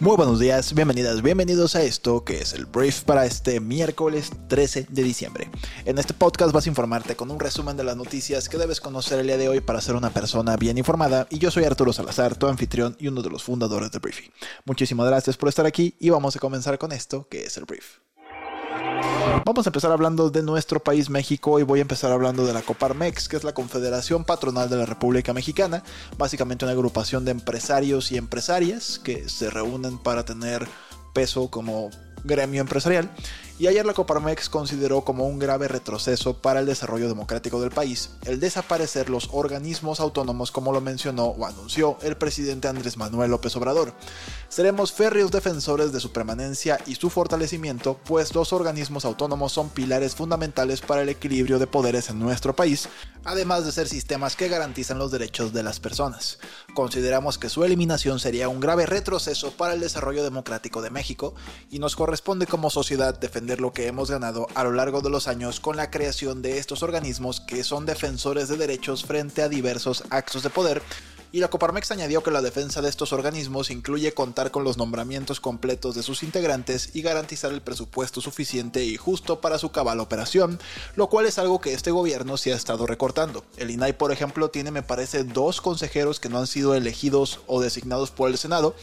Muy buenos días, bienvenidas, bienvenidos a esto que es el brief para este miércoles 13 de diciembre. En este podcast vas a informarte con un resumen de las noticias que debes conocer el día de hoy para ser una persona bien informada y yo soy Arturo Salazar, tu anfitrión y uno de los fundadores de Briefing. Muchísimas gracias por estar aquí y vamos a comenzar con esto que es el brief. Vamos a empezar hablando de nuestro país México y voy a empezar hablando de la Coparmex, que es la Confederación Patronal de la República Mexicana, básicamente una agrupación de empresarios y empresarias que se reúnen para tener peso como gremio empresarial y ayer la Coparmex consideró como un grave retroceso para el desarrollo democrático del país el desaparecer los organismos autónomos como lo mencionó o anunció el presidente Andrés Manuel López Obrador. Seremos férreos defensores de su permanencia y su fortalecimiento, pues los organismos autónomos son pilares fundamentales para el equilibrio de poderes en nuestro país, además de ser sistemas que garantizan los derechos de las personas. Consideramos que su eliminación sería un grave retroceso para el desarrollo democrático de México y nos corresponde como sociedad defender lo que hemos ganado a lo largo de los años con la creación de estos organismos que son defensores de derechos frente a diversos actos de poder y la Coparmex añadió que la defensa de estos organismos incluye contar con los nombramientos completos de sus integrantes y garantizar el presupuesto suficiente y justo para su cabal operación, lo cual es algo que este gobierno se ha estado recortando. El INAI, por ejemplo, tiene me parece dos consejeros que no han sido elegidos o designados por el Senado,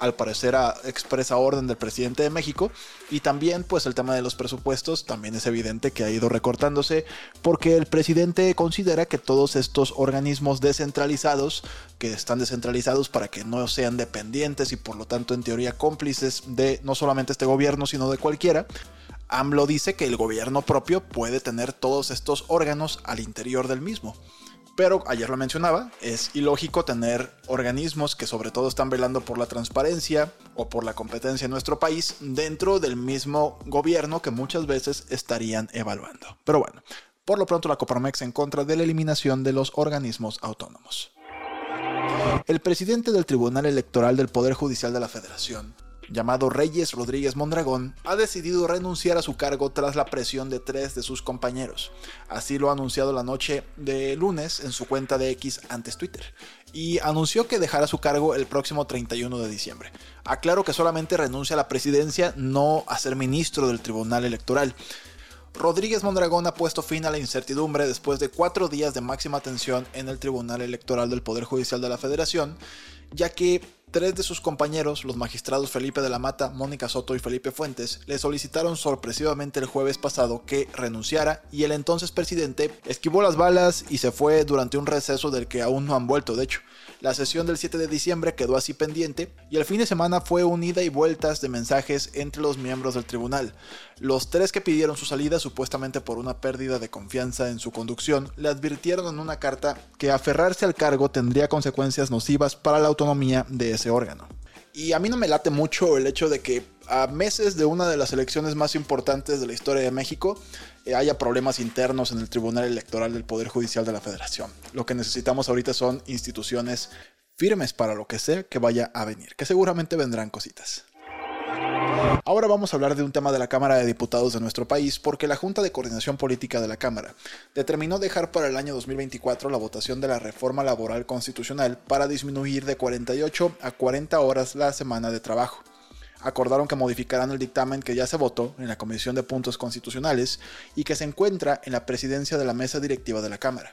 al parecer a expresa orden del presidente de México y también pues el tema de los presupuestos también es evidente que ha ido recortándose porque el presidente considera que todos estos organismos descentralizados que están descentralizados para que no sean dependientes y por lo tanto en teoría cómplices de no solamente este gobierno sino de cualquiera AMLO dice que el gobierno propio puede tener todos estos órganos al interior del mismo. Pero ayer lo mencionaba, es ilógico tener organismos que sobre todo están velando por la transparencia o por la competencia en nuestro país dentro del mismo gobierno que muchas veces estarían evaluando. Pero bueno, por lo pronto la Coparmex en contra de la eliminación de los organismos autónomos. El presidente del Tribunal Electoral del Poder Judicial de la Federación, llamado Reyes Rodríguez Mondragón, ha decidido renunciar a su cargo tras la presión de tres de sus compañeros. Así lo ha anunciado la noche de lunes en su cuenta de X antes Twitter. Y anunció que dejará su cargo el próximo 31 de diciembre. Aclaro que solamente renuncia a la presidencia, no a ser ministro del Tribunal Electoral. Rodríguez Mondragón ha puesto fin a la incertidumbre después de cuatro días de máxima tensión en el Tribunal Electoral del Poder Judicial de la Federación, ya que Tres de sus compañeros, los magistrados Felipe de la Mata, Mónica Soto y Felipe Fuentes, le solicitaron sorpresivamente el jueves pasado que renunciara y el entonces presidente esquivó las balas y se fue durante un receso del que aún no han vuelto, de hecho. La sesión del 7 de diciembre quedó así pendiente y el fin de semana fue unida y vueltas de mensajes entre los miembros del tribunal. Los tres que pidieron su salida, supuestamente por una pérdida de confianza en su conducción, le advirtieron en una carta que aferrarse al cargo tendría consecuencias nocivas para la autonomía de ese órgano. Y a mí no me late mucho el hecho de que a meses de una de las elecciones más importantes de la historia de México eh, haya problemas internos en el Tribunal Electoral del Poder Judicial de la Federación. Lo que necesitamos ahorita son instituciones firmes para lo que sea que vaya a venir, que seguramente vendrán cositas. Ahora vamos a hablar de un tema de la Cámara de Diputados de nuestro país porque la Junta de Coordinación Política de la Cámara determinó dejar para el año 2024 la votación de la reforma laboral constitucional para disminuir de 48 a 40 horas la semana de trabajo acordaron que modificarán el dictamen que ya se votó en la Comisión de Puntos Constitucionales y que se encuentra en la presidencia de la mesa directiva de la Cámara.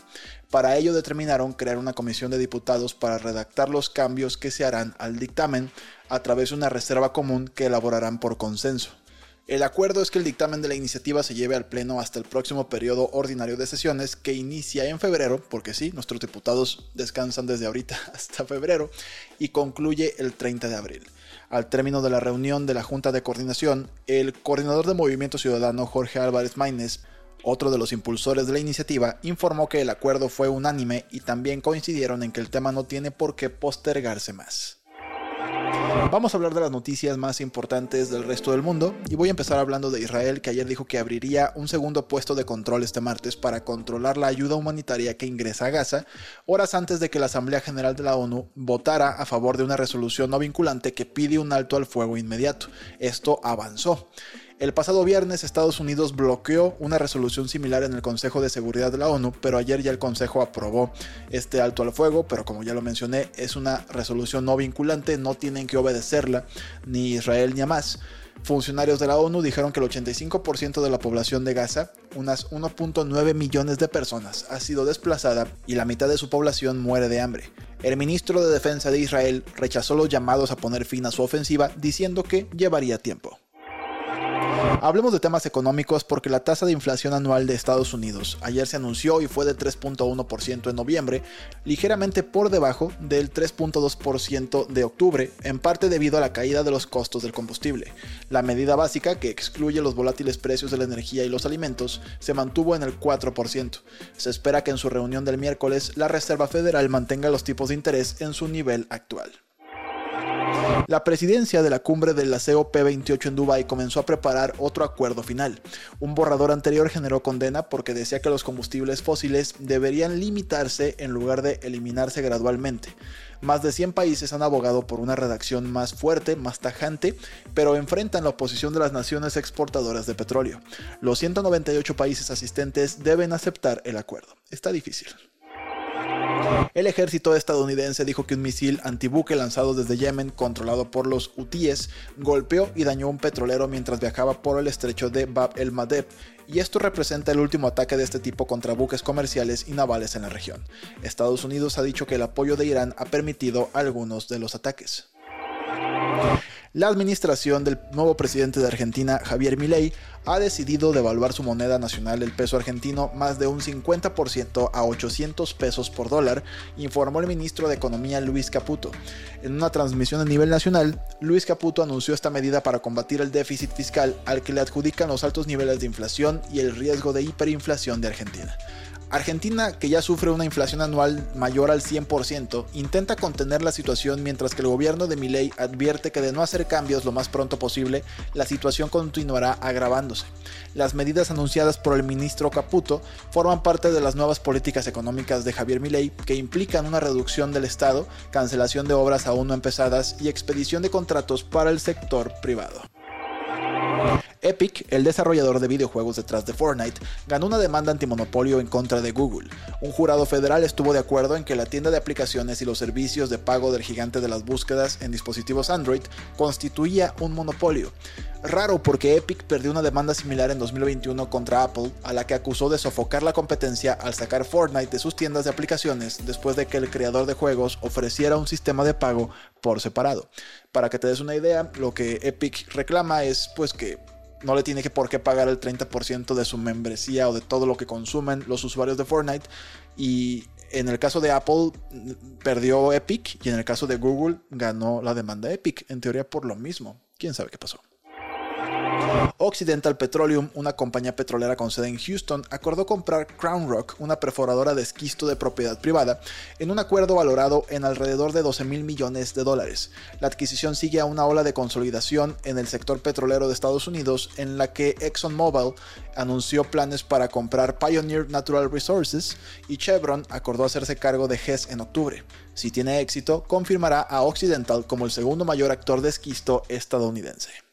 Para ello determinaron crear una comisión de diputados para redactar los cambios que se harán al dictamen a través de una reserva común que elaborarán por consenso. El acuerdo es que el dictamen de la iniciativa se lleve al Pleno hasta el próximo periodo ordinario de sesiones que inicia en febrero, porque sí, nuestros diputados descansan desde ahorita hasta febrero, y concluye el 30 de abril. Al término de la reunión de la Junta de Coordinación, el coordinador de Movimiento Ciudadano Jorge Álvarez Maínez otro de los impulsores de la iniciativa informó que el acuerdo fue unánime y también coincidieron en que el tema no tiene por qué postergarse más. Vamos a hablar de las noticias más importantes del resto del mundo y voy a empezar hablando de Israel que ayer dijo que abriría un segundo puesto de control este martes para controlar la ayuda humanitaria que ingresa a Gaza, horas antes de que la Asamblea General de la ONU votara a favor de una resolución no vinculante que pide un alto al fuego inmediato. Esto avanzó. El pasado viernes Estados Unidos bloqueó una resolución similar en el Consejo de Seguridad de la ONU, pero ayer ya el Consejo aprobó este alto al fuego, pero como ya lo mencioné, es una resolución no vinculante, no tienen que obedecerla ni Israel ni Hamas. Funcionarios de la ONU dijeron que el 85% de la población de Gaza, unas 1.9 millones de personas, ha sido desplazada y la mitad de su población muere de hambre. El ministro de Defensa de Israel rechazó los llamados a poner fin a su ofensiva, diciendo que llevaría tiempo. Hablemos de temas económicos porque la tasa de inflación anual de Estados Unidos ayer se anunció y fue de 3.1% en noviembre, ligeramente por debajo del 3.2% de octubre, en parte debido a la caída de los costos del combustible. La medida básica, que excluye los volátiles precios de la energía y los alimentos, se mantuvo en el 4%. Se espera que en su reunión del miércoles la Reserva Federal mantenga los tipos de interés en su nivel actual. La presidencia de la cumbre de la COP28 en Dubái comenzó a preparar otro acuerdo final. Un borrador anterior generó condena porque decía que los combustibles fósiles deberían limitarse en lugar de eliminarse gradualmente. Más de 100 países han abogado por una redacción más fuerte, más tajante, pero enfrentan la oposición de las naciones exportadoras de petróleo. Los 198 países asistentes deben aceptar el acuerdo. Está difícil. El ejército estadounidense dijo que un misil antibuque lanzado desde Yemen, controlado por los hutíes, golpeó y dañó un petrolero mientras viajaba por el estrecho de Bab el Madeb, y esto representa el último ataque de este tipo contra buques comerciales y navales en la región. Estados Unidos ha dicho que el apoyo de Irán ha permitido algunos de los ataques. La administración del nuevo presidente de Argentina, Javier Milei, ha decidido devaluar su moneda nacional, el peso argentino, más de un 50% a 800 pesos por dólar, informó el ministro de Economía Luis Caputo. En una transmisión a nivel nacional, Luis Caputo anunció esta medida para combatir el déficit fiscal al que le adjudican los altos niveles de inflación y el riesgo de hiperinflación de Argentina. Argentina, que ya sufre una inflación anual mayor al 100%, intenta contener la situación mientras que el gobierno de Milei advierte que de no hacer cambios lo más pronto posible, la situación continuará agravándose. Las medidas anunciadas por el ministro Caputo forman parte de las nuevas políticas económicas de Javier Milei que implican una reducción del Estado, cancelación de obras aún no empezadas y expedición de contratos para el sector privado. Epic, el desarrollador de videojuegos detrás de Fortnite, ganó una demanda antimonopolio en contra de Google. Un jurado federal estuvo de acuerdo en que la tienda de aplicaciones y los servicios de pago del gigante de las búsquedas en dispositivos Android constituía un monopolio. Raro porque Epic perdió una demanda similar en 2021 contra Apple, a la que acusó de sofocar la competencia al sacar Fortnite de sus tiendas de aplicaciones después de que el creador de juegos ofreciera un sistema de pago por separado. Para que te des una idea, lo que Epic reclama es pues que no le tiene que por qué pagar el 30% de su membresía o de todo lo que consumen los usuarios de Fortnite. Y en el caso de Apple perdió Epic y en el caso de Google ganó la demanda Epic, en teoría por lo mismo. ¿Quién sabe qué pasó? Occidental Petroleum, una compañía petrolera con sede en Houston, acordó comprar Crown Rock, una perforadora de esquisto de propiedad privada, en un acuerdo valorado en alrededor de 12 mil millones de dólares. La adquisición sigue a una ola de consolidación en el sector petrolero de Estados Unidos, en la que ExxonMobil anunció planes para comprar Pioneer Natural Resources y Chevron acordó hacerse cargo de Hess en octubre. Si tiene éxito, confirmará a Occidental como el segundo mayor actor de esquisto estadounidense.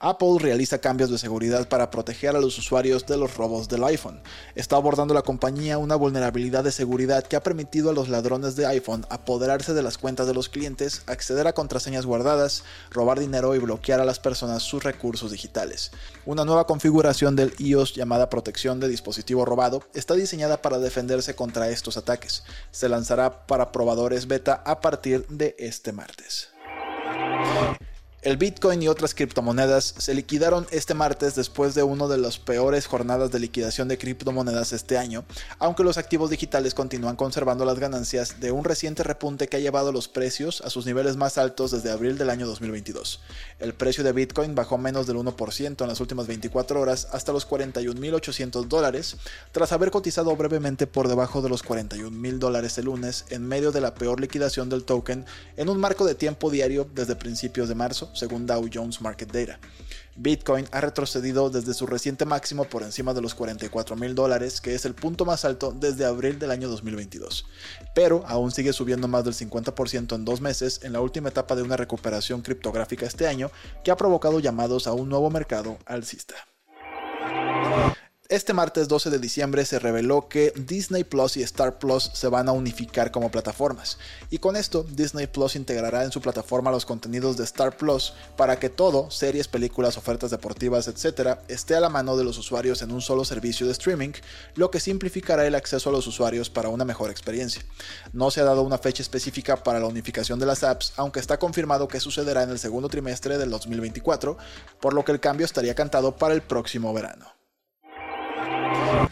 Apple realiza cambios de seguridad para proteger a los usuarios de los robos del iPhone. Está abordando la compañía una vulnerabilidad de seguridad que ha permitido a los ladrones de iPhone apoderarse de las cuentas de los clientes, acceder a contraseñas guardadas, robar dinero y bloquear a las personas sus recursos digitales. Una nueva configuración del iOS llamada protección de dispositivo robado está diseñada para defenderse contra estos ataques. Se lanzará para probadores beta a partir de este martes. El Bitcoin y otras criptomonedas se liquidaron este martes después de una de las peores jornadas de liquidación de criptomonedas este año, aunque los activos digitales continúan conservando las ganancias de un reciente repunte que ha llevado los precios a sus niveles más altos desde abril del año 2022. El precio de Bitcoin bajó menos del 1% en las últimas 24 horas hasta los 41.800 dólares, tras haber cotizado brevemente por debajo de los 41.000 dólares el lunes en medio de la peor liquidación del token en un marco de tiempo diario desde principios de marzo según Dow Jones Market Data. Bitcoin ha retrocedido desde su reciente máximo por encima de los 44 mil dólares, que es el punto más alto desde abril del año 2022, pero aún sigue subiendo más del 50% en dos meses en la última etapa de una recuperación criptográfica este año que ha provocado llamados a un nuevo mercado alcista. Este martes 12 de diciembre se reveló que Disney Plus y Star Plus se van a unificar como plataformas, y con esto Disney Plus integrará en su plataforma los contenidos de Star Plus para que todo, series, películas, ofertas deportivas, etc., esté a la mano de los usuarios en un solo servicio de streaming, lo que simplificará el acceso a los usuarios para una mejor experiencia. No se ha dado una fecha específica para la unificación de las apps, aunque está confirmado que sucederá en el segundo trimestre del 2024, por lo que el cambio estaría cantado para el próximo verano.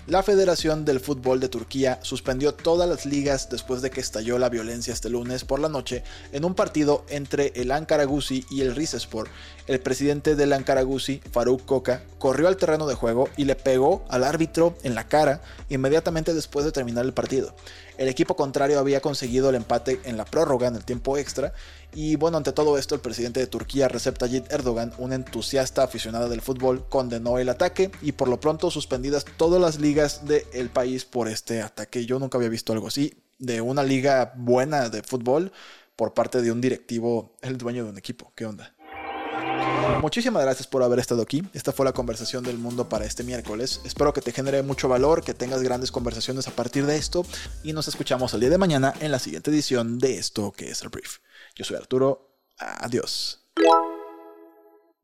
La Federación del Fútbol de Turquía suspendió todas las ligas después de que estalló la violencia este lunes por la noche en un partido entre el Ankara y el Rizespor. El presidente del Ankara Gusi, Faruk Koka, corrió al terreno de juego y le pegó al árbitro en la cara inmediatamente después de terminar el partido. El equipo contrario había conseguido el empate en la prórroga en el tiempo extra y bueno, ante todo esto, el presidente de Turquía, Recep Tayyip Erdogan, un entusiasta aficionado del fútbol, condenó el ataque y por lo pronto suspendidas todas las ligas del país por este ataque. Yo nunca había visto algo así, de una liga buena de fútbol por parte de un directivo, el dueño de un equipo. ¿Qué onda? Muchísimas gracias por haber estado aquí. Esta fue la conversación del mundo para este miércoles. Espero que te genere mucho valor, que tengas grandes conversaciones a partir de esto y nos escuchamos el día de mañana en la siguiente edición de esto que es el brief. Yo soy Arturo. Adiós.